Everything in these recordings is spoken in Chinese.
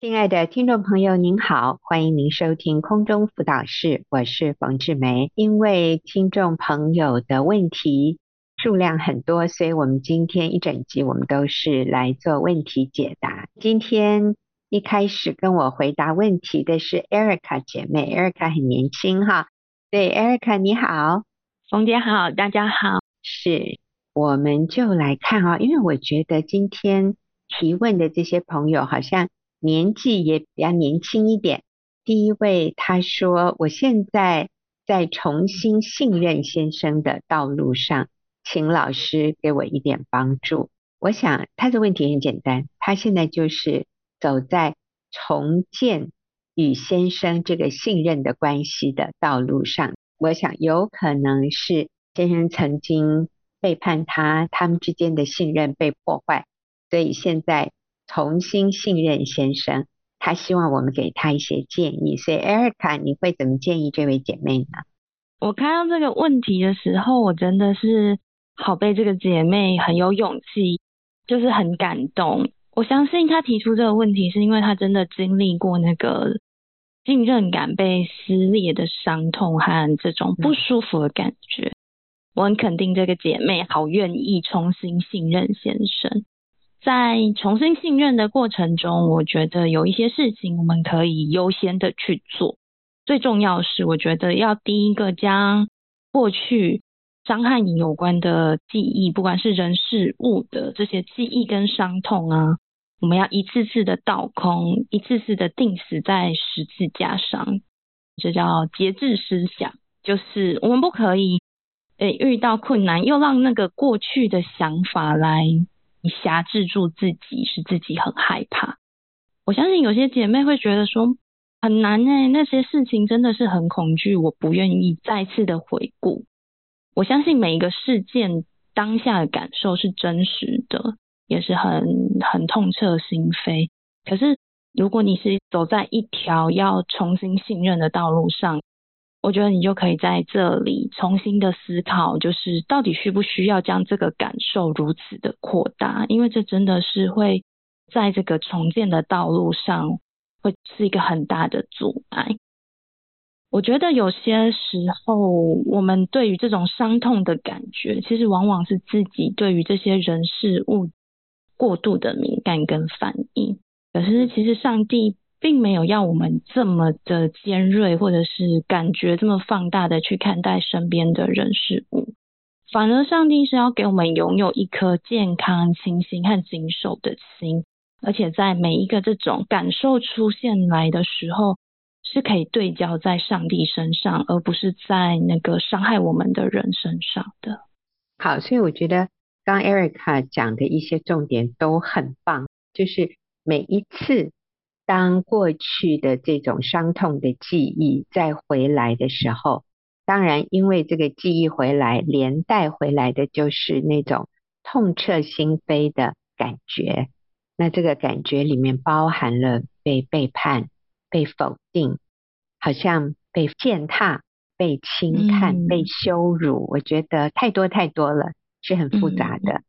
亲爱的听众朋友，您好，欢迎您收听空中辅导室，我是冯志梅。因为听众朋友的问题数量很多，所以我们今天一整集我们都是来做问题解答。今天一开始跟我回答问题的是 Erica 姐妹，Erica 很年轻哈。对，Erica 你好，冯姐好，大家好。是，我们就来看啊，因为我觉得今天提问的这些朋友好像。年纪也比较年轻一点。第一位他说：“我现在在重新信任先生的道路上，请老师给我一点帮助。”我想他的问题很简单，他现在就是走在重建与先生这个信任的关系的道路上。我想有可能是先生曾经背叛他，他们之间的信任被破坏，所以现在。重新信任先生，他希望我们给他一些建议。所以，Erica，你会怎么建议这位姐妹呢？我看到这个问题的时候，我真的是好被这个姐妹很有勇气，就是很感动。我相信她提出这个问题，是因为她真的经历过那个信任感被撕裂的伤痛和这种不舒服的感觉。嗯。我很肯定这个姐妹好愿意重新信任先生。在重新信任的过程中，我觉得有一些事情我们可以优先的去做。最重要是，我觉得要第一个将过去伤害你有关的记忆，不管是人事物的这些记忆跟伤痛啊，我们要一次次的倒空，一次次的钉死在十字架上。这叫节制思想，就是我们不可以，诶，遇到困难又让那个过去的想法来。辖制住自己，使自己很害怕。我相信有些姐妹会觉得说很难诶，那些事情真的是很恐惧，我不愿意再次的回顾。我相信每一个事件当下的感受是真实的，也是很很痛彻心扉。可是如果你是走在一条要重新信任的道路上，我觉得你就可以在这里重新的思考，就是到底需不需要将这个感受如此的扩大？因为这真的是会在这个重建的道路上会是一个很大的阻碍。我觉得有些时候，我们对于这种伤痛的感觉，其实往往是自己对于这些人事物过度的敏感跟反应。可是其实上帝。并没有要我们这么的尖锐，或者是感觉这么放大的去看待身边的人事物，反而上帝是要给我们拥有一颗健康、清新和谨守的心，而且在每一个这种感受出现来的时候，是可以对焦在上帝身上，而不是在那个伤害我们的人身上的。好，所以我觉得刚 Erica 讲的一些重点都很棒，就是每一次。当过去的这种伤痛的记忆再回来的时候，当然，因为这个记忆回来，连带回来的就是那种痛彻心扉的感觉。那这个感觉里面包含了被背叛、被否定，好像被践踏、被轻看、被羞辱。我觉得太多太多了，是很复杂的。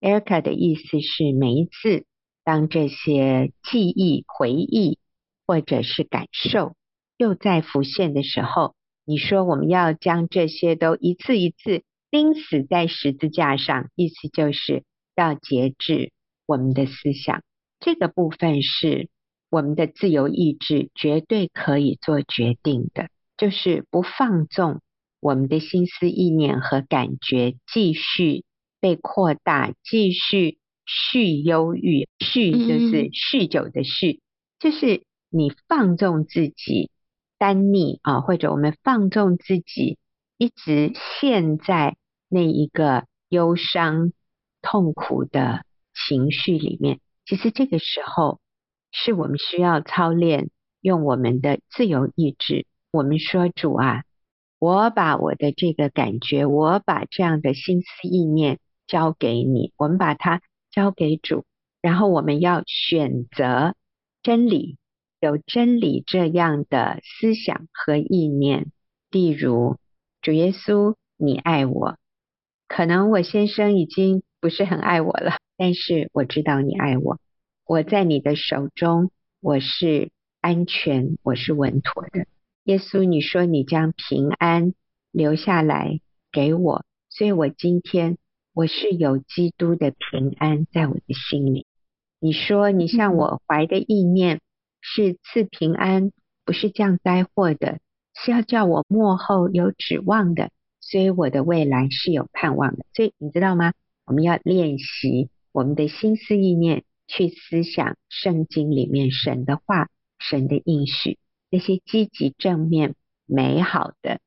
Erica 的意思是每一次。当这些记忆、回忆或者是感受又再浮现的时候，你说我们要将这些都一次一次钉死在十字架上，意思就是要节制我们的思想。这个部分是我们的自由意志绝对可以做决定的，就是不放纵我们的心思意念和感觉继续被扩大，继续。酗忧郁，酗就是酗酒的酗，就是你放纵自己单逆啊，或者我们放纵自己一直陷在那一个忧伤、痛苦的情绪里面。其实这个时候是我们需要操练，用我们的自由意志。我们说主啊，我把我的这个感觉，我把这样的心思意念交给你，我们把它。交给主，然后我们要选择真理，有真理这样的思想和意念。例如，主耶稣，你爱我，可能我先生已经不是很爱我了，但是我知道你爱我。我在你的手中，我是安全，我是稳妥的。耶稣，你说你将平安留下来给我，所以我今天我是有基督的平安在我的心里。你说你向我怀的意念是赐平安，不是降灾祸的，是要叫我末后有指望的，所以我的未来是有盼望的。所以你知道吗？我们要练习我们的心思意念去思想圣经里面神的话、神的应许。那些积极、正面、美好的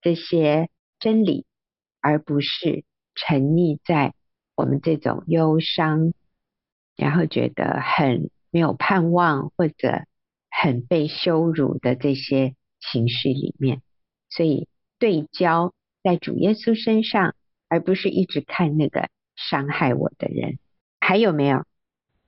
这些真理，而不是沉溺在我们这种忧伤，然后觉得很没有盼望或者很被羞辱的这些情绪里面。所以对焦在主耶稣身上，而不是一直看那个伤害我的人。还有没有？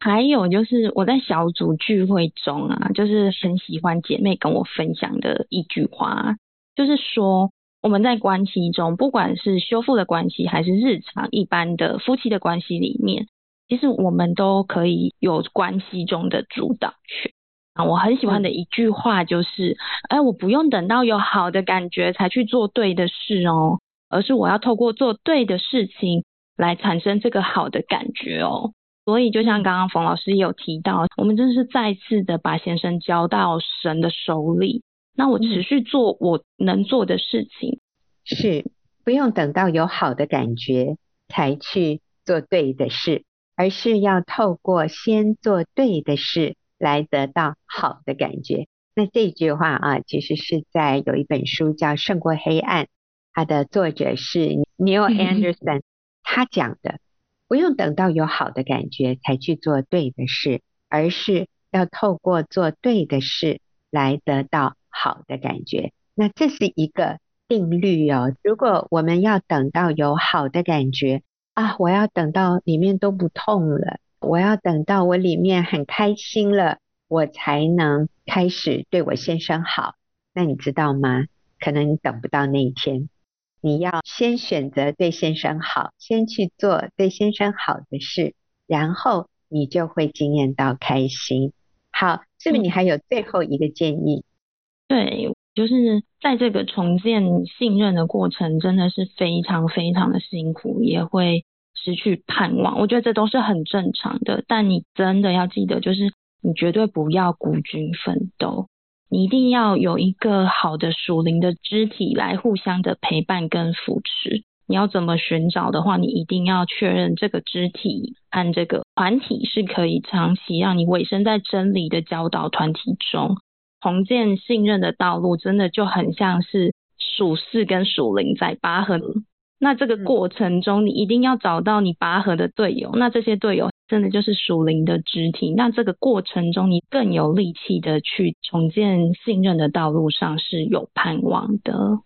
还有就是我在小组聚会中啊，就是很喜欢姐妹跟我分享的一句话，就是说我们在关系中，不管是修复的关系，还是日常一般的夫妻的关系里面，其实我们都可以有关系中的主导权啊。我很喜欢的一句话就是，哎，我不用等到有好的感觉才去做对的事哦，而是我要透过做对的事情来产生这个好的感觉哦。所以，就像刚刚冯老师也有提到，我们真的是再次的把先生交到神的手里。那我持续做我能做的事情，是不用等到有好的感觉才去做对的事，而是要透过先做对的事来得到好的感觉。那这句话啊，其实是在有一本书叫《胜过黑暗》，它的作者是 Neil Anderson，他讲的。不用等到有好的感觉才去做对的事，而是要透过做对的事来得到好的感觉。那这是一个定律哦。如果我们要等到有好的感觉啊，我要等到里面都不痛了，我要等到我里面很开心了，我才能开始对我先生好。那你知道吗？可能你等不到那一天。你要先选择对先生好，先去做对先生好的事，然后你就会惊艳到开心。好，是不是你还有最后一个建议？对，就是在这个重建信任的过程，真的是非常非常的辛苦，也会失去盼望。我觉得这都是很正常的，但你真的要记得，就是你绝对不要孤军奋斗。你一定要有一个好的属灵的肢体来互相的陪伴跟扶持。你要怎么寻找的话，你一定要确认这个肢体和这个团体是可以长期让你委身在真理的教导团体中。重建信任的道路，真的就很像是属四跟属零在拔河。那这个过程中，你一定要找到你拔河的队友。那这些队友。真的就是属灵的肢体，那这个过程中，你更有力气的去重建信任的道路上是有盼望的。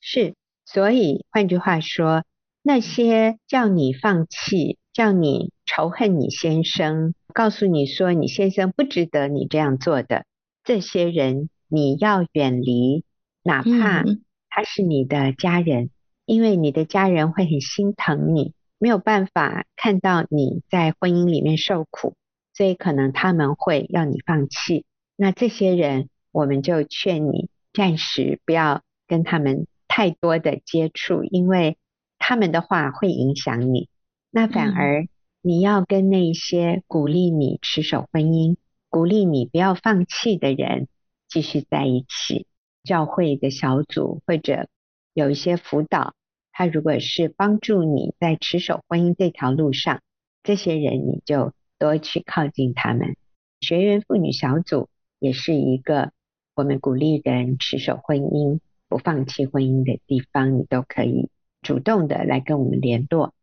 是，所以换句话说，那些叫你放弃、叫你仇恨你先生、告诉你说你先生不值得你这样做的这些人，你要远离，哪怕他是你的家人，嗯、因为你的家人会很心疼你。没有办法看到你在婚姻里面受苦，所以可能他们会要你放弃。那这些人，我们就劝你暂时不要跟他们太多的接触，因为他们的话会影响你。那反而你要跟那些鼓励你持守婚姻、鼓励你不要放弃的人继续在一起。教会的小组或者有一些辅导。他如果是帮助你在持守婚姻这条路上，这些人你就多去靠近他们。学员妇女小组也是一个我们鼓励人持守婚姻、不放弃婚姻的地方，你都可以主动的来跟我们联络。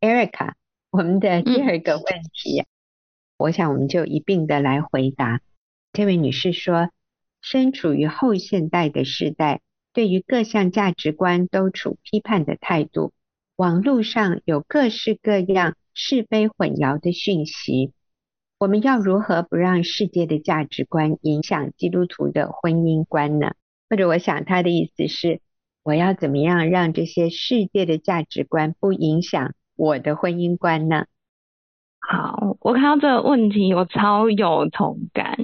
Erica，我们的第二个问题，嗯、我想我们就一并的来回答。这位女士说，身处于后现代的时代。对于各项价值观都处批判的态度，网络上有各式各样是非混淆的讯息，我们要如何不让世界的价值观影响基督徒的婚姻观呢？或者，我想他的意思是，我要怎么样让这些世界的价值观不影响我的婚姻观呢？好，我看到这个问题，我超有同感。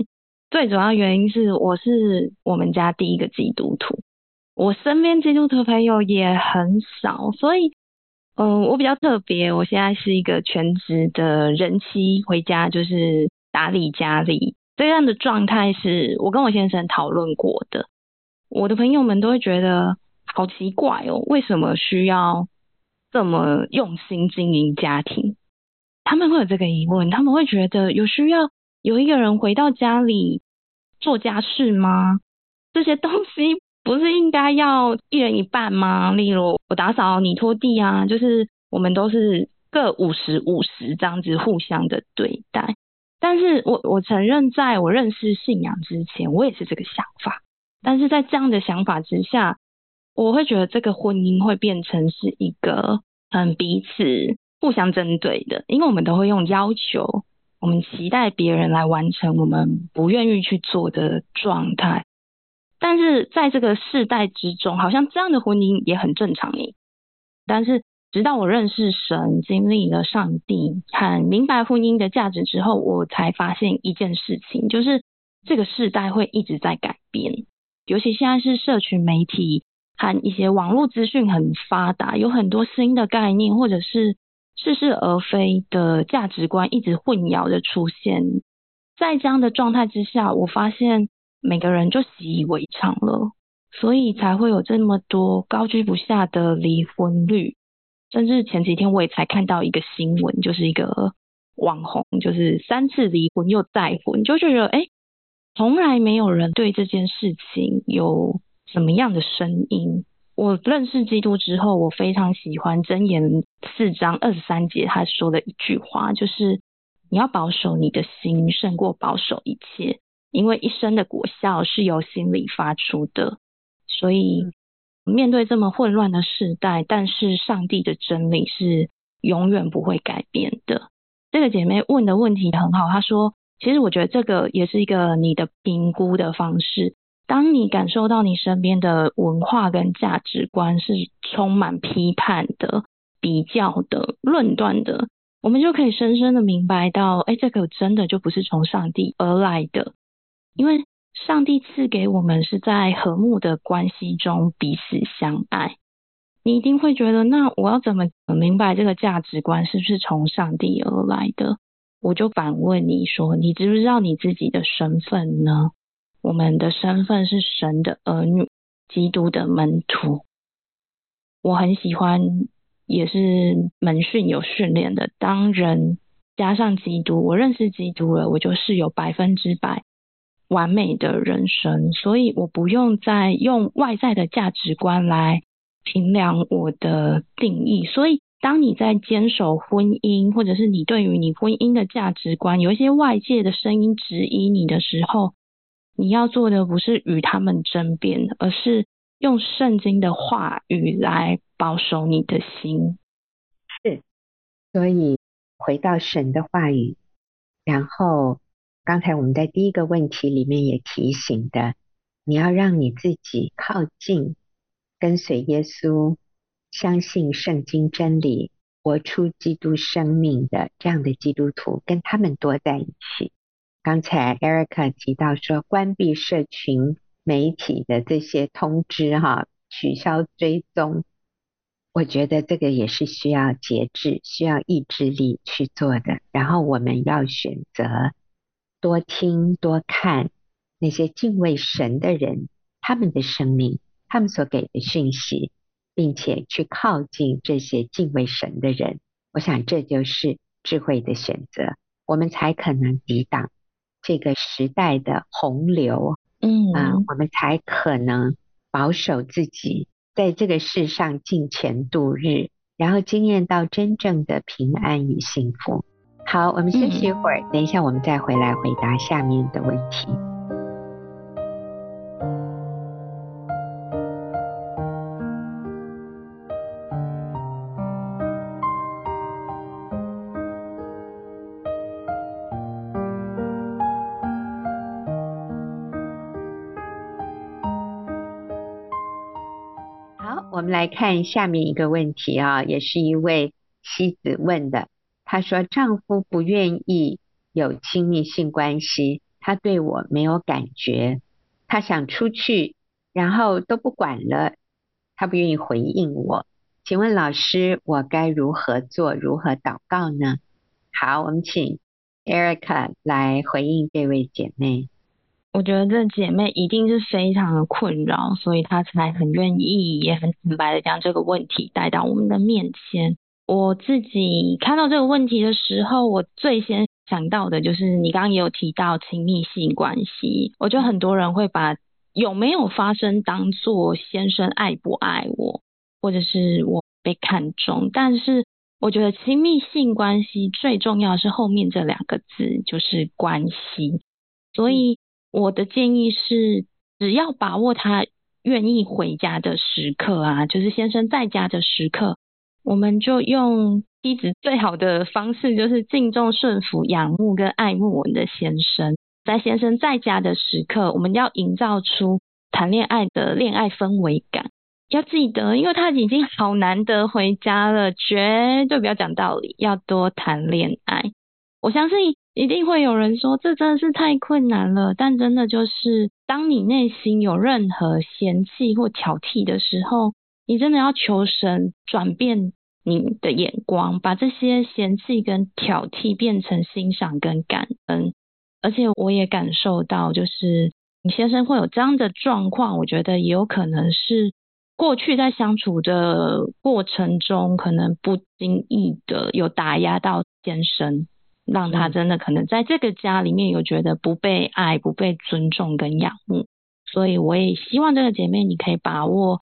最主要原因是我是我们家第一个基督徒，我身边基督徒朋友也很少，所以嗯，我比较特别，我现在是一个全职的人妻，回家就是打理家里，这样的状态是我跟我先生讨论过的。我的朋友们都会觉得好奇怪哦，为什么需要这么用心经营家庭？他们会有这个疑问，他们会觉得有需要有一个人回到家里做家事吗？这些东西不是应该要一人一半吗？例如我打扫，你拖地啊，就是我们都是各五十五十这样子互相的对待。但是我我承认，在我认识信仰之前，我也是这个想法。但是在这样的想法之下，我会觉得这个婚姻会变成是一个很彼此。互相针对的，因为我们都会用要求，我们期待别人来完成我们不愿意去做的状态。但是在这个世代之中，好像这样的婚姻也很正常诶。但是直到我认识神，经历了上帝，和明白婚姻的价值之后，我才发现一件事情，就是这个世代会一直在改变。尤其现在是社群媒体和一些网络资讯很发达，有很多新的概念，或者是。似是而非的价值观一直混淆的出现，在这样的状态之下，我发现每个人就习以为常了，所以才会有这么多高居不下的离婚率。甚至前几天我也才看到一个新闻，就是一个网红，就是三次离婚又再婚，就觉得诶，从来没有人对这件事情有什么样的声音。我认识基督之后，我非常喜欢箴言四章二十三节他说的一句话，就是你要保守你的心，胜过保守一切，因为一生的果效是由心里发出的。所以面对这么混乱的时代，但是上帝的真理是永远不会改变的。这个姐妹问的问题很好，她说，其实我觉得这个也是一个你的评估的方式。当你感受到你身边的文化跟价值观是充满批判的、比较的、论断的，我们就可以深深的明白到，哎，这个真的就不是从上帝而来的，因为上帝赐给我们是在和睦的关系中彼此相爱。你一定会觉得，那我要怎么明白这个价值观是不是从上帝而来的？我就反问你说，你知不知道你自己的身份呢？我们的身份是神的儿女，基督的门徒。我很喜欢，也是门训有训练的。当人加上基督，我认识基督了，我就是有百分之百完美的人生，所以我不用再用外在的价值观来评量我的定义。所以，当你在坚守婚姻，或者是你对于你婚姻的价值观有一些外界的声音质疑你的时候，你要做的不是与他们争辩，而是用圣经的话语来保守你的心。是，所以回到神的话语，然后刚才我们在第一个问题里面也提醒的，你要让你自己靠近，跟随耶稣，相信圣经真理，活出基督生命的这样的基督徒，跟他们多在一起。刚才 Erica 提到说，关闭社群媒体的这些通知，哈，取消追踪，我觉得这个也是需要节制、需要意志力去做的。然后我们要选择多听、多看那些敬畏神的人，他们的生命，他们所给的讯息，并且去靠近这些敬畏神的人。我想这就是智慧的选择，我们才可能抵挡。这个时代的洪流，嗯啊，我们才可能保守自己，在这个世上尽前度日，然后经验到真正的平安与幸福。好，我们休息一会儿，嗯、等一下我们再回来回答下面的问题。来看下面一个问题啊，也是一位妻子问的。她说，丈夫不愿意有亲密性关系，他对我没有感觉，他想出去，然后都不管了，他不愿意回应我。请问老师，我该如何做？如何祷告呢？好，我们请 Erica 来回应这位姐妹。我觉得这姐妹一定是非常的困扰，所以她才很愿意，也很坦白的将这个问题带到我们的面前。我自己看到这个问题的时候，我最先想到的就是你刚刚也有提到亲密性关系。我觉得很多人会把有没有发生当做先生爱不爱我。或者是我被看中，但是我觉得亲密性关系最重要是后面这两个字，就是关系。所以我的建议是，只要把握他愿意回家的时刻啊，就是先生在家的时刻，我们就用妻子最好的方式，就是敬重、顺服、仰慕跟爱慕我们的先生。在先生在家的时刻，我们要营造出谈恋爱的恋爱氛围感。要记得，因为他已经好难得回家了，绝对不要讲道理，要多谈恋爱。我相信一定会有人说，这真的是太困难了。但真的就是，当你内心有任何嫌弃或挑剔的时候，你真的要求神转变你的眼光，把这些嫌弃跟挑剔变成欣赏跟感恩。而且我也感受到，就是你先生会有这样的状况，我觉得也有可能是。过去在相处的过程中，可能不经意的有打压到先生，让他真的可能在这个家里面有觉得不被爱、不被尊重跟仰慕。所以我也希望这个姐妹，你可以把握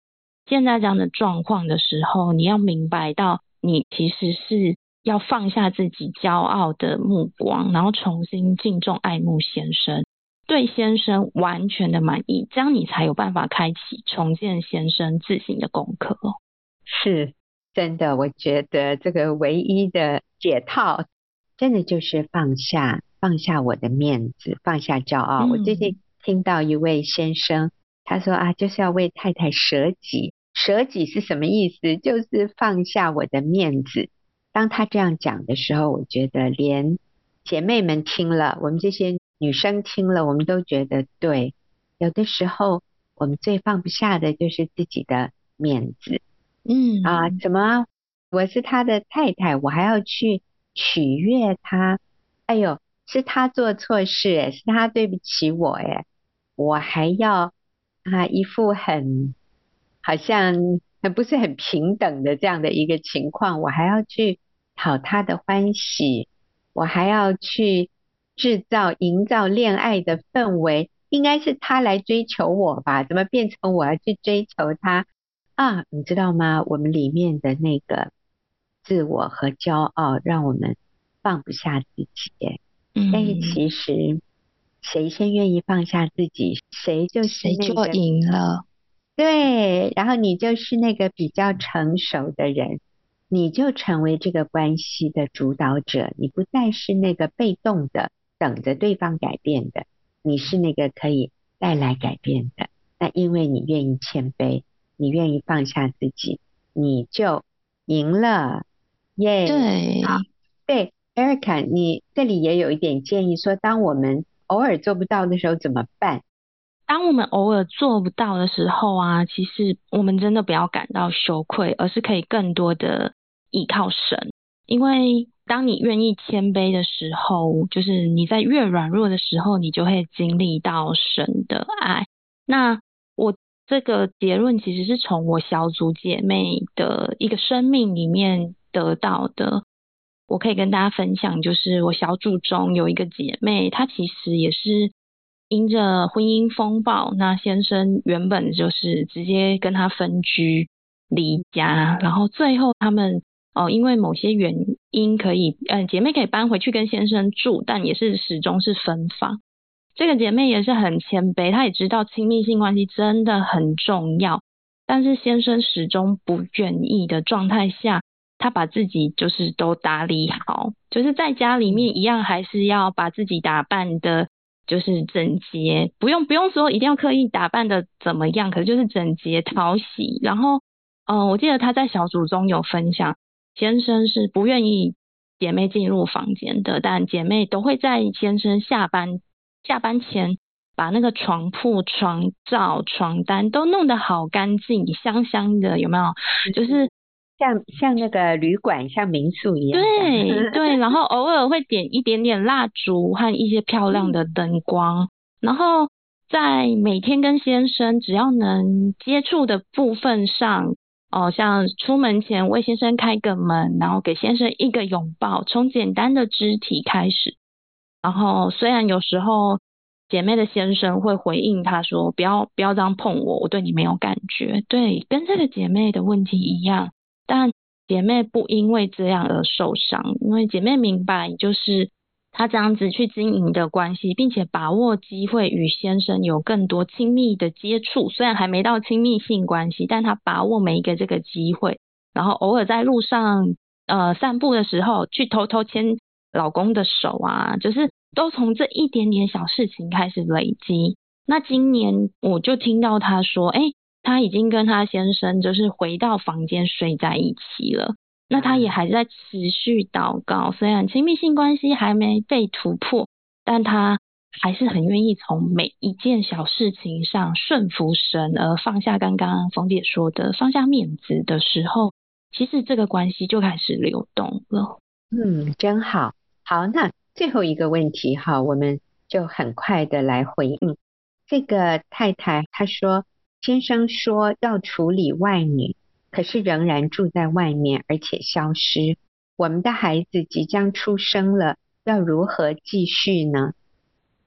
现在这样的状况的时候，你要明白到，你其实是要放下自己骄傲的目光，然后重新敬重、爱慕先生。对先生完全的满意，这样你才有办法开启重建先生自信的功课。是真的，我觉得这个唯一的解套，真的就是放下，放下我的面子，放下骄傲。嗯、我最近听到一位先生，他说啊，就是要为太太舍己。舍己是什么意思？就是放下我的面子。当他这样讲的时候，我觉得连姐妹们听了，我们这些。女生听了，我们都觉得对。有的时候，我们最放不下的就是自己的面子。嗯啊，怎么我是他的太太，我还要去取悦他？哎呦，是他做错事，是他对不起我，哎，我还要啊一副很好像很不是很平等的这样的一个情况，我还要去讨他的欢喜，我还要去。制造、营造恋爱的氛围，应该是他来追求我吧？怎么变成我要去追求他啊？你知道吗？我们里面的那个自我和骄傲，让我们放不下自己。嗯，但是其实，谁先愿意放下自己，谁就是那个谁就赢了。对，然后你就是那个比较成熟的人，你就成为这个关系的主导者，你不再是那个被动的。等着对方改变的，你是那个可以带来改变的。那因为你愿意谦卑，你愿意放下自己，你就赢了。耶、yeah，对，对，Erica，你这里也有一点建议说，当我们偶尔做不到的时候怎么办？当我们偶尔做不到的时候啊，其实我们真的不要感到羞愧，而是可以更多的依靠神，因为。当你愿意谦卑的时候，就是你在越软弱的时候，你就会经历到神的爱。那我这个结论其实是从我小组姐妹的一个生命里面得到的。我可以跟大家分享，就是我小组中有一个姐妹，她其实也是因着婚姻风暴，那先生原本就是直接跟她分居离家，然后最后他们。哦，因为某些原因可以，嗯，姐妹可以搬回去跟先生住，但也是始终是分房。这个姐妹也是很谦卑，她也知道亲密性关系真的很重要，但是先生始终不愿意的状态下，她把自己就是都打理好，就是在家里面一样还是要把自己打扮的，就是整洁，不用不用说一定要刻意打扮的怎么样，可是就是整洁讨喜。然后，嗯，我记得他在小组中有分享。先生是不愿意姐妹进入房间的，但姐妹都会在先生下班下班前把那个床铺、床罩、床单都弄得好干净，香香的，有没有？就是像像那个旅馆、像民宿一样。对对，然后偶尔会点一点点蜡烛和一些漂亮的灯光，嗯、然后在每天跟先生只要能接触的部分上。哦，像出门前为先生开个门，然后给先生一个拥抱，从简单的肢体开始。然后虽然有时候姐妹的先生会回应她说：“不要不要这样碰我，我对你没有感觉。”对，跟这个姐妹的问题一样，但姐妹不因为这样而受伤，因为姐妹明白就是。她这样子去经营的关系，并且把握机会与先生有更多亲密的接触，虽然还没到亲密性关系，但她把握每一个这个机会，然后偶尔在路上呃散步的时候，去偷偷牵老公的手啊，就是都从这一点点小事情开始累积。那今年我就听到她说，哎，他已经跟她先生就是回到房间睡在一起了。那她也还在持续祷告，虽然亲密性关系还没被突破，但她还是很愿意从每一件小事情上顺服神，而放下刚刚冯姐说的放下面子的时候，其实这个关系就开始流动了。嗯，真好。好，那最后一个问题哈，我们就很快的来回应这个太太。她说，先生说要处理外女。可是仍然住在外面，而且消失。我们的孩子即将出生了，要如何继续呢？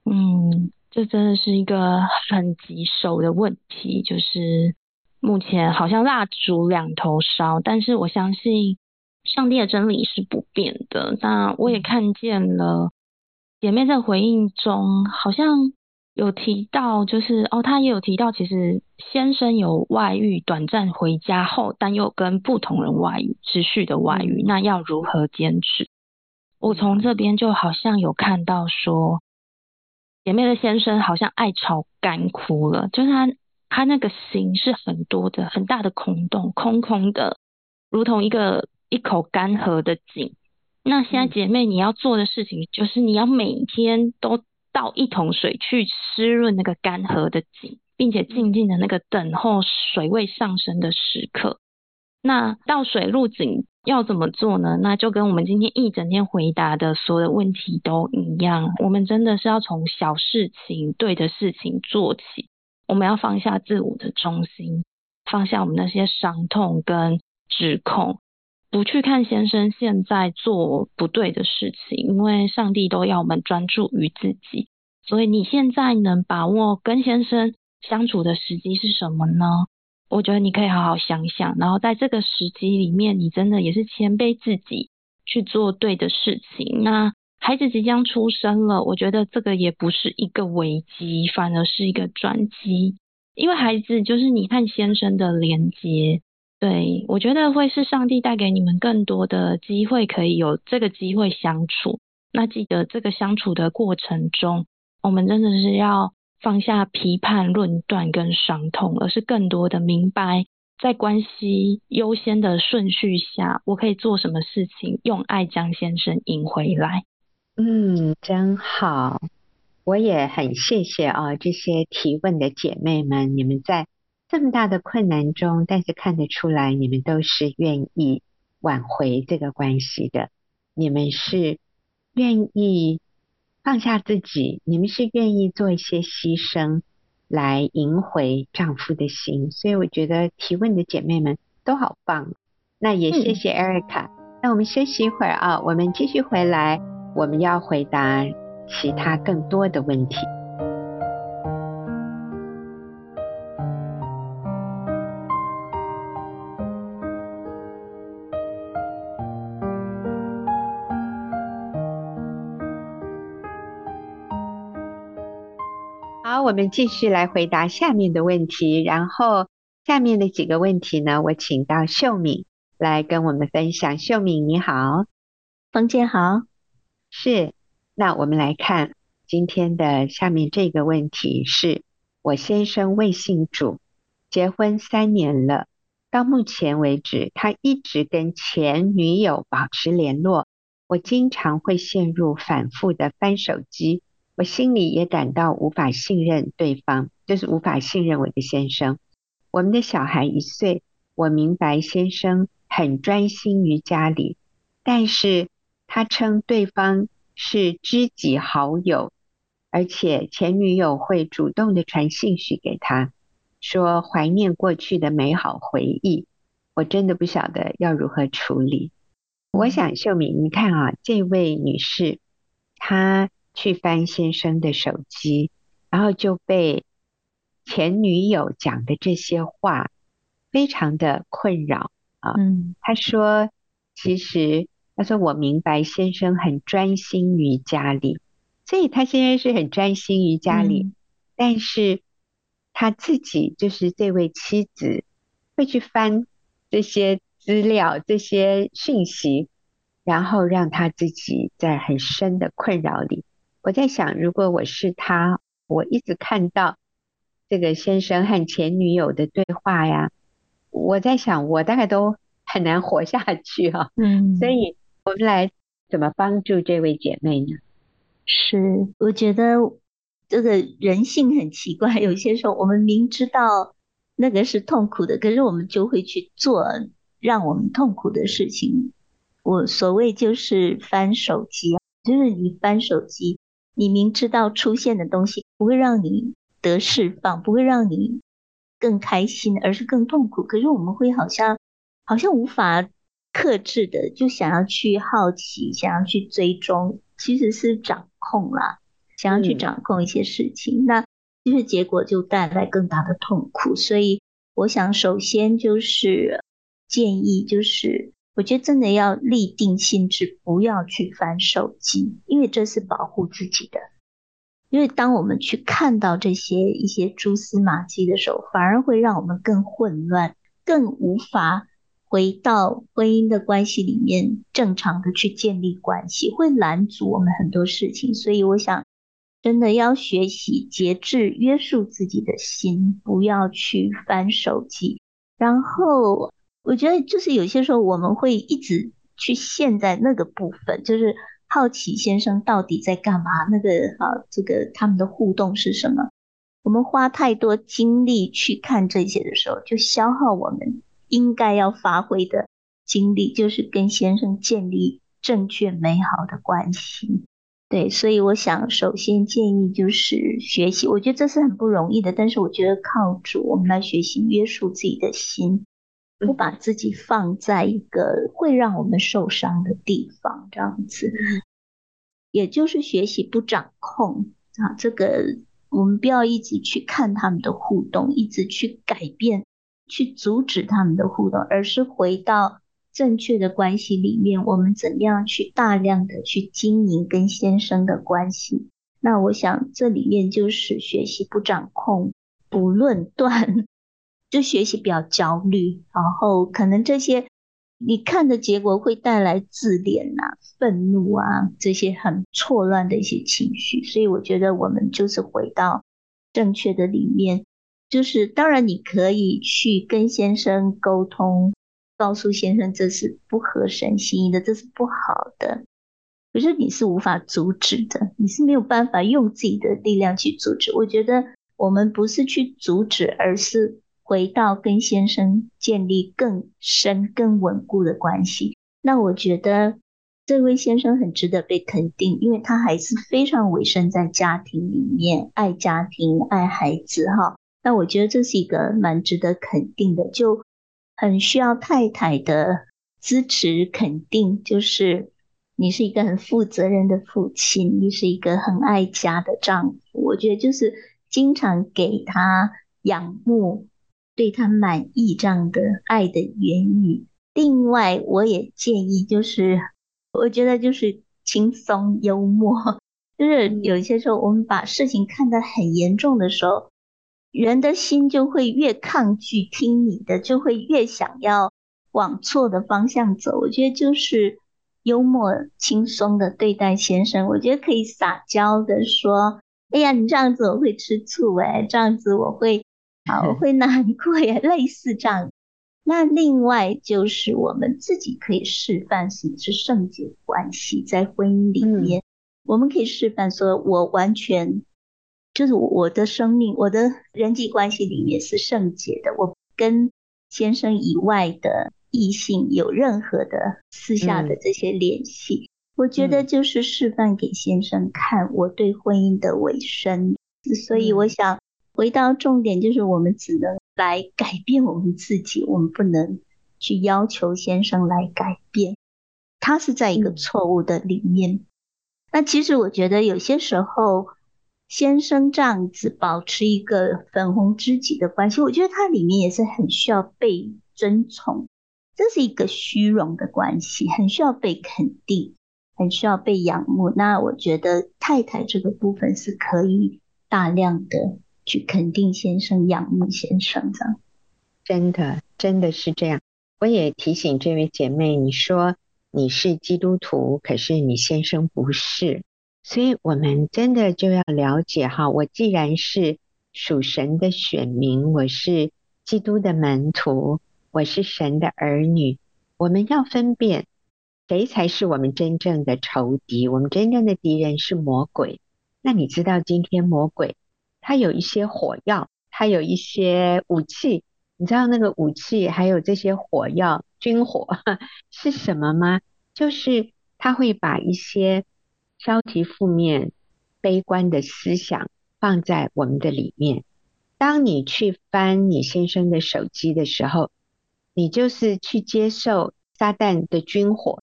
嗯，这真的是一个很棘手的问题。就是目前好像蜡烛两头烧，但是我相信上帝的真理是不变的。那我也看见了姐妹在回应中，好像。有提到，就是哦，他也有提到，其实先生有外遇，短暂回家后，但又跟不同人外遇，持续的外遇，那要如何坚持？我从这边就好像有看到说，姐妹的先生好像爱巢干枯了，就是他他那个心是很多的很大的空洞，空空的，如同一个一口干涸的井。那现在姐妹你要做的事情，就是你要每天都。倒一桶水去湿润那个干涸的井，并且静静的那个等候水位上升的时刻。那倒水入井要怎么做呢？那就跟我们今天一整天回答的所有的问题都一样。我们真的是要从小事情、对的事情做起。我们要放下自我的中心，放下我们那些伤痛跟指控。不去看先生现在做不对的事情，因为上帝都要我们专注于自己。所以你现在能把握跟先生相处的时机是什么呢？我觉得你可以好好想想，然后在这个时机里面，你真的也是谦卑自己去做对的事情。那孩子即将出生了，我觉得这个也不是一个危机，反而是一个转机，因为孩子就是你和先生的连接。对，我觉得会是上帝带给你们更多的机会，可以有这个机会相处。那记得这个相处的过程中，我们真的是要放下批判、论断跟伤痛，而是更多的明白，在关系优先的顺序下，我可以做什么事情，用爱将先生赢回来。嗯，真好。我也很谢谢啊，这些提问的姐妹们，你们在。这么大的困难中，但是看得出来，你们都是愿意挽回这个关系的。你们是愿意放下自己，你们是愿意做一些牺牲来赢回丈夫的心。所以我觉得提问的姐妹们都好棒。那也谢谢 Erica。那我们休息一会儿啊，我们继续回来，我们要回答其他更多的问题。我们继续来回答下面的问题，然后下面的几个问题呢，我请到秀敏来跟我们分享。秀敏你好，冯姐好，是。那我们来看今天的下面这个问题是：我先生未信主，结婚三年了，到目前为止，他一直跟前女友保持联络，我经常会陷入反复的翻手机。我心里也感到无法信任对方，就是无法信任我的先生。我们的小孩一岁，我明白先生很专心于家里，但是他称对方是知己好友，而且前女友会主动的传信息给他，说怀念过去的美好回忆。我真的不晓得要如何处理。我想秀敏，你看啊，这位女士她去翻先生的手机，然后就被。前女友讲的这些话非常的困扰啊。嗯，他说，其实他说我明白先生很专心于家里，所以他现在是很专心于家里，嗯，但是他自己就是这位妻子会去翻这些资料、这些讯息，然后让他自己在很深的困扰里。我在想，如果我是他，我一直看到。这个先生和前女友的对话呀，我在想，我大概都很难活下去哈。嗯，所以我们来怎么帮助这位姐妹呢？是，我觉得这个人性很奇怪，有些时候我们明知道那个是痛苦的，可是我们就会去做让我们痛苦的事情。我所谓就是翻手机，就是你翻手机，你明知道出现的东西不会让你。得释放不会让你更开心，而是更痛苦。可是我们会好像好像无法克制的，就想要去好奇，想要去追踪，其实是掌控啦，想要去掌控一些事情，嗯、那其实结果就带来更大的痛苦。所以我想，首先就是建议，就是我觉得真的要立定心志，不要去翻手机，因为这是保护自己的。因为当我们去看到这些一些蛛丝马迹的时候，反而会让我们更混乱，更无法回到婚姻的关系里面正常的去建立关系，会拦阻我们很多事情。所以我想，真的要学习节制，约束自己的心，不要去翻手机。然后，我觉得就是有些时候我们会一直去陷在那个部分，就是。好奇先生到底在干嘛？那个啊，这个他们的互动是什么？我们花太多精力去看这些的时候，就消耗我们应该要发挥的精力，就是跟先生建立正确美好的关系。对，所以我想首先建议就是学习，我觉得这是很不容易的，但是我觉得靠主，我们来学习约束自己的心。不把自己放在一个会让我们受伤的地方，这样子，也就是学习不掌控啊。这个我们不要一直去看他们的互动，一直去改变，去阻止他们的互动，而是回到正确的关系里面，我们怎么样去大量的去经营跟先生的关系？那我想这里面就是学习不掌控，不论断。就学习比较焦虑，然后可能这些你看的结果会带来自怜啊、愤怒啊这些很错乱的一些情绪，所以我觉得我们就是回到正确的里面，就是当然你可以去跟先生沟通，告诉先生这是不合神心意的，这是不好的，可是你是无法阻止的，你是没有办法用自己的力量去阻止。我觉得我们不是去阻止，而是。回到跟先生建立更深、更稳固的关系，那我觉得这位先生很值得被肯定，因为他还是非常委身在家庭里面，爱家庭、爱孩子哈。那我觉得这是一个蛮值得肯定的，就很需要太太的支持肯定，就是你是一个很负责任的父亲，你是一个很爱家的丈夫。我觉得就是经常给他仰慕。对他满意这样的爱的言语。另外，我也建议，就是我觉得就是轻松幽默，就是有些时候我们把事情看得很严重的时候，人的心就会越抗拒听你的，就会越想要往错的方向走。我觉得就是幽默轻松的对待先生，我觉得可以撒娇的说：“哎呀，你这样子我会吃醋哎，这样子我会。”我会难过呀，类似这样。那另外就是我们自己可以示范什么是圣洁关系，在婚姻里面，我们可以示范说，我完全就是我的生命，我的人际关系里面是圣洁的，我跟先生以外的异性有任何的私下的这些联系，嗯、我觉得就是示范给先生看我对婚姻的委身。嗯、所以我想回到重点，就是我们只能来改变我们自己，我们不能去要求先生来改变。他是在一个错误的里面。嗯、那其实我觉得有些时候，先生这样子保持一个粉红知己的关系，我觉得他里面也是很需要被尊崇。这是一个虚荣的关系，很需要被肯定，很需要被仰慕。那我觉得太太这个部分是可以大量的去肯定先生、仰慕先生的。真的，真的是这样。我也提醒这位姐妹，你说你是基督徒，可是你先生不是，所以我们真的就要了解哈。我既然是属神的选民，我是基督的门徒。我是神的儿女，我们要分辨谁才是我们真正的仇敌。我们真正的敌人是魔鬼。那你知道今天魔鬼他有一些火药，他有一些武器。你知道那个武器还有这些火药、军火 是什么吗？就是他会把一些消极、负面、悲观的思想放在我们的里面。当你去翻你先生的手机的时候，你就是去接受撒旦的军火，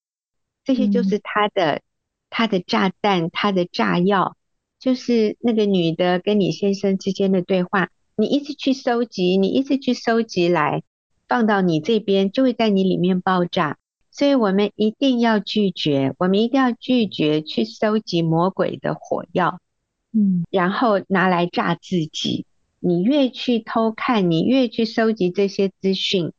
这些就是他的、嗯、他的炸弹，他的炸药，就是那个女的跟你先生之间的对话，你一直去收集，你一直去收集来放到你这边，就会在你里面爆炸。所以我们一定要拒绝，我们一定要拒绝去收集魔鬼的火药，嗯，然后拿来炸自己。你越去偷看，你越去收集这些资讯。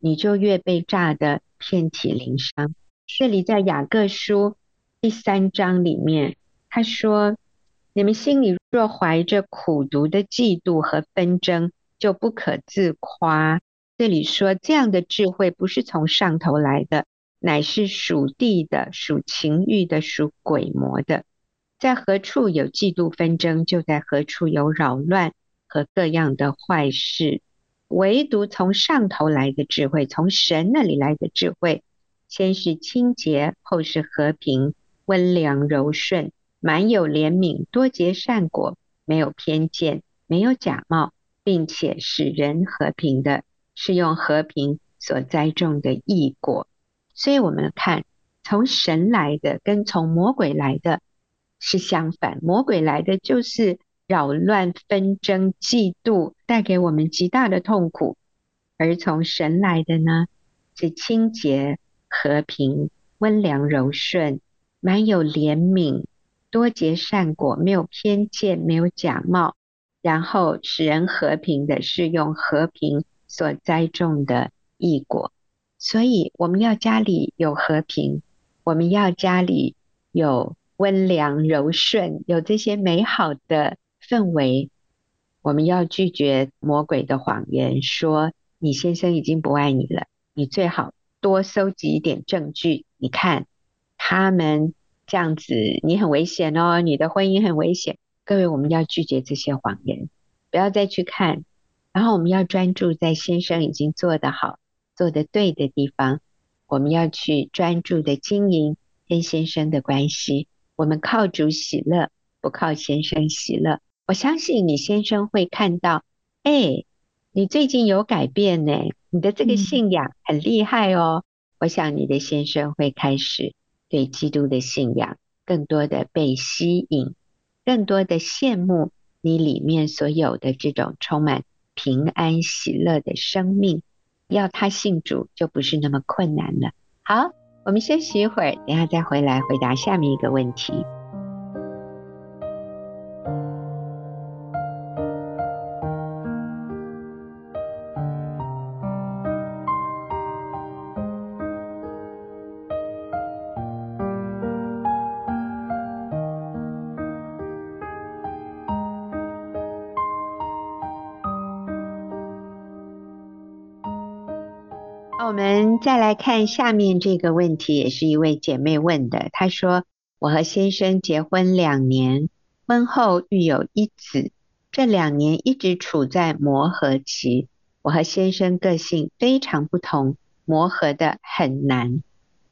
你就越被炸得遍体鳞伤。这里在雅各书第三章里面，他说：“你们心里若怀着苦毒的嫉妒和纷争，就不可自夸。”这里说这样的智慧不是从上头来的，乃是属地的、属情欲的、属鬼魔的。在何处有嫉妒纷争，就在何处有扰乱和各样的坏事。唯独从上头来的智慧，从神那里来的智慧，先是清洁，后是和平，温良柔顺，满有怜悯，多结善果，没有偏见，没有假冒，并且使人和平的，是用和平所栽种的义果。所以，我们看从神来的跟从魔鬼来的是相反，魔鬼来的就是。扰乱、纷争、嫉妒，带给我们极大的痛苦；而从神来的呢，是清洁、和平、温良、柔顺，满有怜悯，多结善果，没有偏见，没有假冒，然后使人和平的，是用和平所栽种的义果。所以，我们要家里有和平，我们要家里有温良、柔顺，有这些美好的。氛围，我们要拒绝魔鬼的谎言，说你先生已经不爱你了。你最好多收集一点证据。你看他们这样子，你很危险哦，你的婚姻很危险。各位，我们要拒绝这些谎言，不要再去看。然后我们要专注在先生已经做得好、做得对的地方。我们要去专注的经营跟先生的关系。我们靠主喜乐，不靠先生喜乐。我相信你先生会看到，哎，你最近有改变呢，你的这个信仰很厉害哦。嗯、我想你的先生会开始对基督的信仰更多的被吸引，更多的羡慕你里面所有的这种充满平安喜乐的生命。要他信主就不是那么困难了。好，我们休息一会儿，等下再回来回答下面一个问题。我们再来看下面这个问题，也是一位姐妹问的。她说：“我和先生结婚两年，婚后育有一子，这两年一直处在磨合期。我和先生个性非常不同，磨合的很难。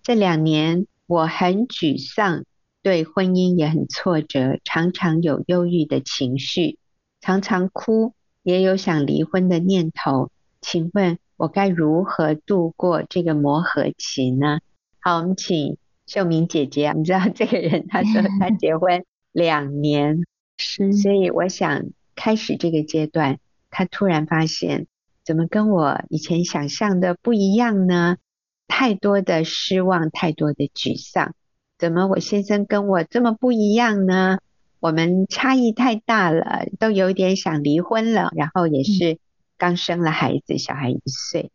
这两年我很沮丧，对婚姻也很挫折，常常有忧郁的情绪，常常哭，也有想离婚的念头。请问我该如何度过这个磨合期呢？好，我们请秀明姐姐。你知道这个人，她说 她结婚两年，是，所以我想开始这个阶段，她突然发现。怎么跟我以前想象的不一样呢？太多的失望，太多的沮丧。怎么我先生跟我这么不一样呢？我们差异太大了，都有点想离婚了。然后也是刚生了孩子，小孩一岁，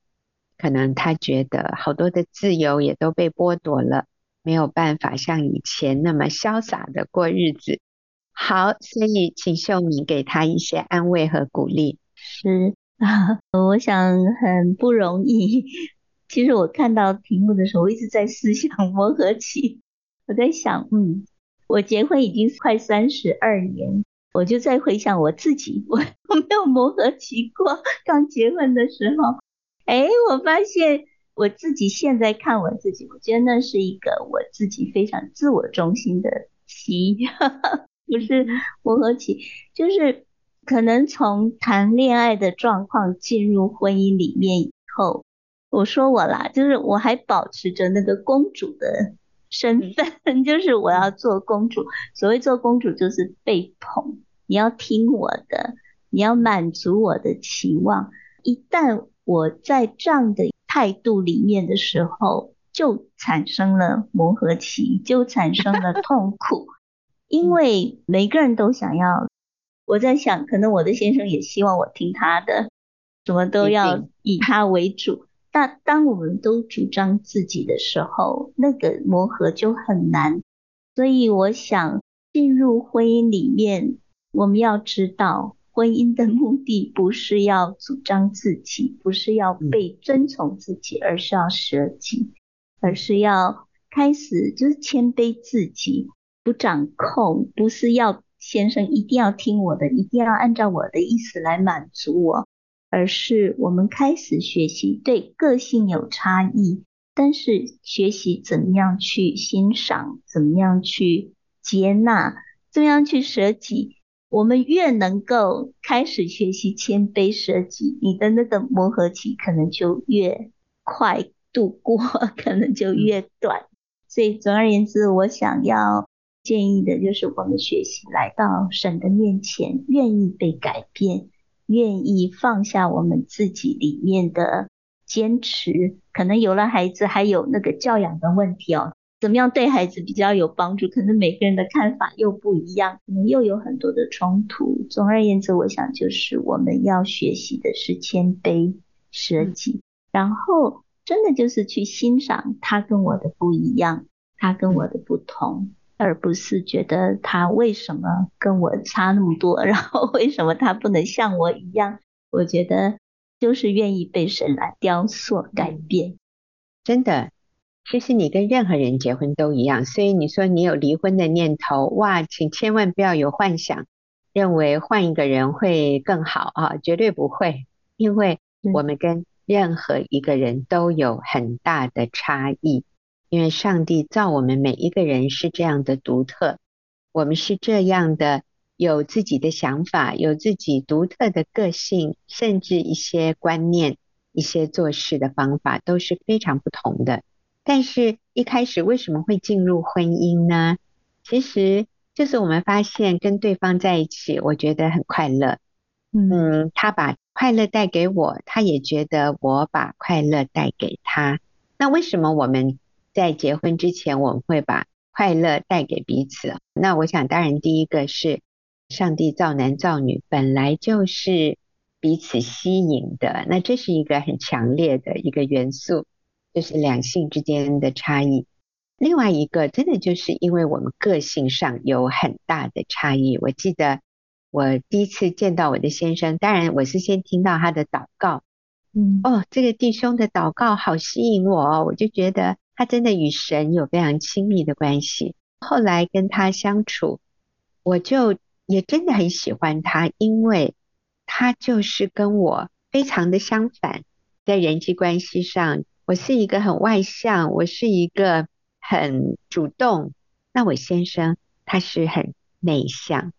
可能他觉得好多的自由也都被剥夺了，没有办法像以前那么潇洒的过日子。好，所以请秀敏给他一些安慰和鼓励。是。啊，我想很不容易。其实我看到题目的时候，我一直在思想 磨合期。我在想，嗯，我结婚已经快三十二年，我就在回想我自己，我我没有磨合期过。刚结婚的时候，哎，我发现我自己现在看我自己，我觉得那是一个我自己非常自我中心的期，不是磨合期，就是。可能从谈恋爱的状况进入婚姻里面以后，我说我啦，就是我还保持着那个公主的身份，就是我要做公主。所谓做公主，就是被捧，你要听我的，你要满足我的期望。一旦我在这样的态度里面的时候，就产生了磨合期，就产生了 痛苦，因为每个人都想要。我在想，可能我的先生也希望我听他的，什么都要以他为主。但当我们都主张自己的时候，那个磨合就很难。所以我想进入婚姻里面，我们要知道，婚姻的目的不是要主张自己，不是要被遵从自己，而是要舍己，而是要开始就是谦卑自己，不掌控，不是要。先生一定要听我的，一定要按照我的意思来满足我，而是我们开始学习，对，个性有差异，但是学习怎么样去欣赏，怎么样去接纳，怎么样去舍己。我们越能够开始学习谦卑舍己，你的那个磨合期可能就越快度过，可能就越短。所以总而言之，我想要。建议的就是我们学习来到神的面前，愿意被改变，愿意放下我们自己里面的坚持。可能有了孩子，还有那个教养的问题哦，怎么样对孩子比较有帮助？可能每个人的看法又不一样，可能又有很多的冲突。总而言之，我想就是我们要学习的是谦卑、舍己，然后真的就是去欣赏他跟我的不一样，他跟我的不同。而不是觉得他为什么跟我差那么多，然后为什么他不能像我一样？我觉得就是愿意被神来雕塑、改变。真的，其实你跟任何人结婚都一样，所以你说你有离婚的念头，哇，请千万不要有幻想，认为换一个人会更好啊，绝对不会，因为我们跟任何一个人都有很大的差异。因为上帝造我们每一个人是这样的独特，我们是这样的有自己的想法，有自己独特的个性，甚至一些观念、一些做事的方法都是非常不同的。但是，一开始为什么会进入婚姻呢？其实就是我们发现跟对方在一起，我觉得很快乐。嗯，他把快乐带给我，他也觉得我把快乐带给他。那为什么我们？在结婚之前，我们会把快乐带给彼此。那我想，当然第一个是上帝造男造女，本来就是彼此吸引的。那这是一个很强烈的一个元素，就是两性之间的差异。另外一个，真的就是因为我们个性上有很大的差异。我记得我第一次见到我的先生，当然我是先听到他的祷告，嗯，哦，这个弟兄的祷告好吸引我哦，我就觉得。他真的与神有非常亲密的关系，后来跟他相处，我就也真的很喜欢他，因为他就是跟我非常的相反，在人际关系上，我是一个很外向，我是一个很主动，那我先生他是很内向，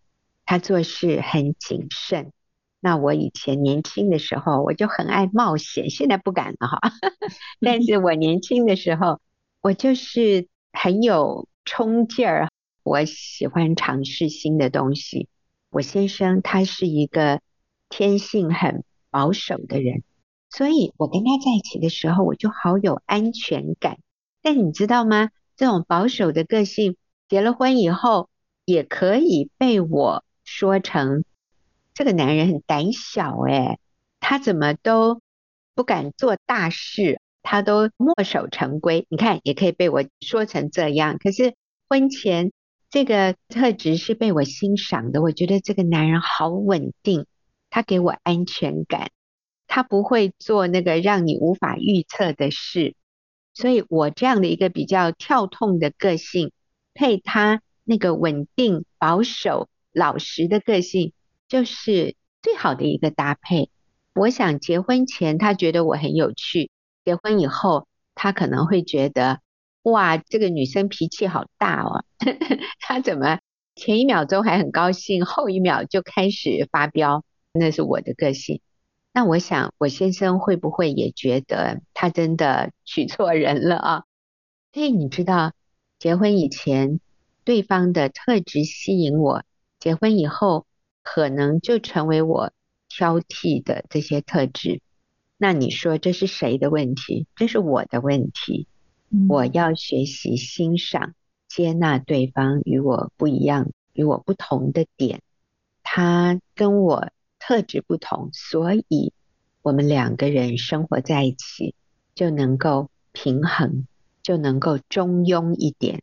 他做事很谨慎。那我以前年轻的时候，我就很爱冒险，现在不敢了哈。但是我年轻的时候，我就是很有冲劲儿，我喜欢尝试新的东西。我先生他是一个天性很保守的人，所以我跟他在一起的时候，我就好有安全感。但你知道吗？这种保守的个性，结了婚以后，也可以被我说成。这个男人很胆小哎，他怎么都不敢做大事，他都墨守成规。你看，也可以被我说成这样。可是婚前这个特质是被我欣赏的，我觉得这个男人好稳定，他给我安全感，他不会做那个让你无法预测的事。所以我这样的一个比较跳痛的个性，配他那个稳定、保守、老实的个性。就是最好的一个搭配。我想结婚前他觉得我很有趣，结婚以后他可能会觉得，哇，这个女生脾气好大哦，她怎么前一秒钟还很高兴，后一秒就开始发飙？那是我的个性。那我想我先生会不会也觉得他真的娶错人了啊？所以你知道，结婚以前对方的特质吸引我，结婚以后。可能就成为我挑剔的这些特质。那你说这是谁的问题？这是我的问题。我要学习欣赏、接纳对方与我不一样、与我不同的点。他跟我特质不同，所以我们两个人生活在一起就能够平衡，就能够中庸一点，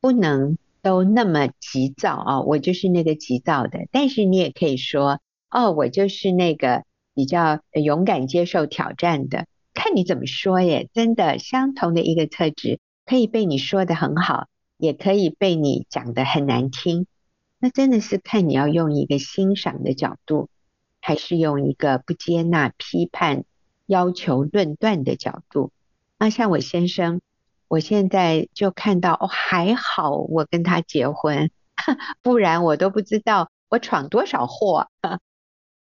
不能。都那么急躁啊，我就是那个急躁的。但是你也可以说，哦，我就是那个比较勇敢接受挑战的。看你怎么说耶，真的相同的一个特质，可以被你说得很好，也可以被你讲得很难听。那真的是看你要用一个欣赏的角度，还是用一个不接纳、批判、要求、论断的角度。那像我先生。我现在就看到哦，还好我跟他结婚，不然我都不知道我闯多少祸。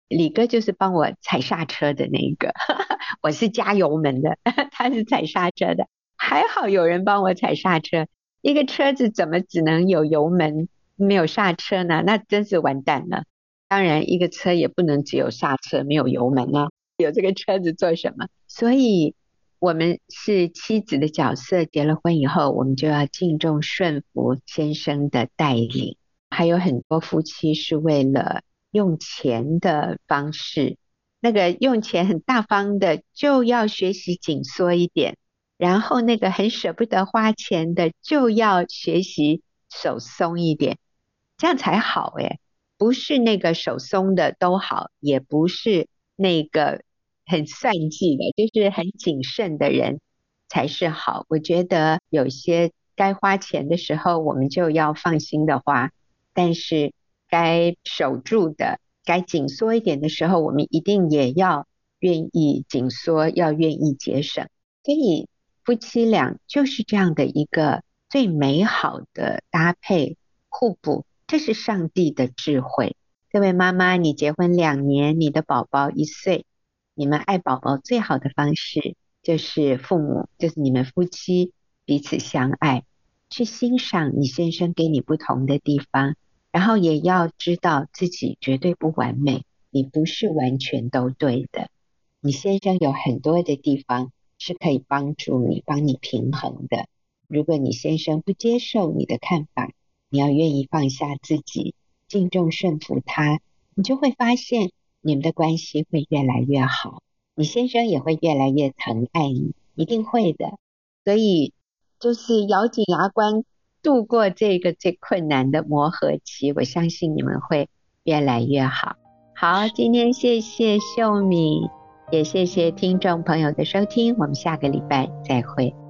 李哥就是帮我踩刹车的那一个，我是加油门的，他是踩刹车的。还好有人帮我踩刹车，一个车子怎么只能有油门没有刹车呢？那真是完蛋了。当然，一个车也不能只有刹车没有油门啊，有这个车子做什么？所以。我们是妻子的角色，结了婚以后，我们就要敬重顺服先生的带领。还有很多夫妻是为了用钱的方式，那个用钱很大方的，就要学习紧缩一点；然后那个很舍不得花钱的，就要学习手松一点，这样才好诶。不是那个手松的都好，也不是那个。很算计的，就是很谨慎的人才是好。我觉得有些该花钱的时候，我们就要放心的花；但是该守住的、该紧缩一点的时候，我们一定也要愿意紧缩，要愿意节省。所以夫妻俩就是这样的一个最美好的搭配互补，这是上帝的智慧。这位妈妈，你结婚两年，你的宝宝一岁。你们爱宝宝最好的方式就是父母，就是你们夫妻彼此相爱，去欣赏你先生给你不同的地方，然后也要知道自己绝对不完美，你不是完全都对的，你先生有很多的地方是可以帮助你、帮你平衡的。如果你先生不接受你的看法，你要愿意放下自己，敬重顺服他，你就会发现。你们的关系会越来越好，你先生也会越来越疼爱你，一定会的。所以就是咬紧牙关度过这个最困难的磨合期，我相信你们会越来越好。好，今天谢谢秀敏，也谢谢听众朋友的收听，我们下个礼拜再会。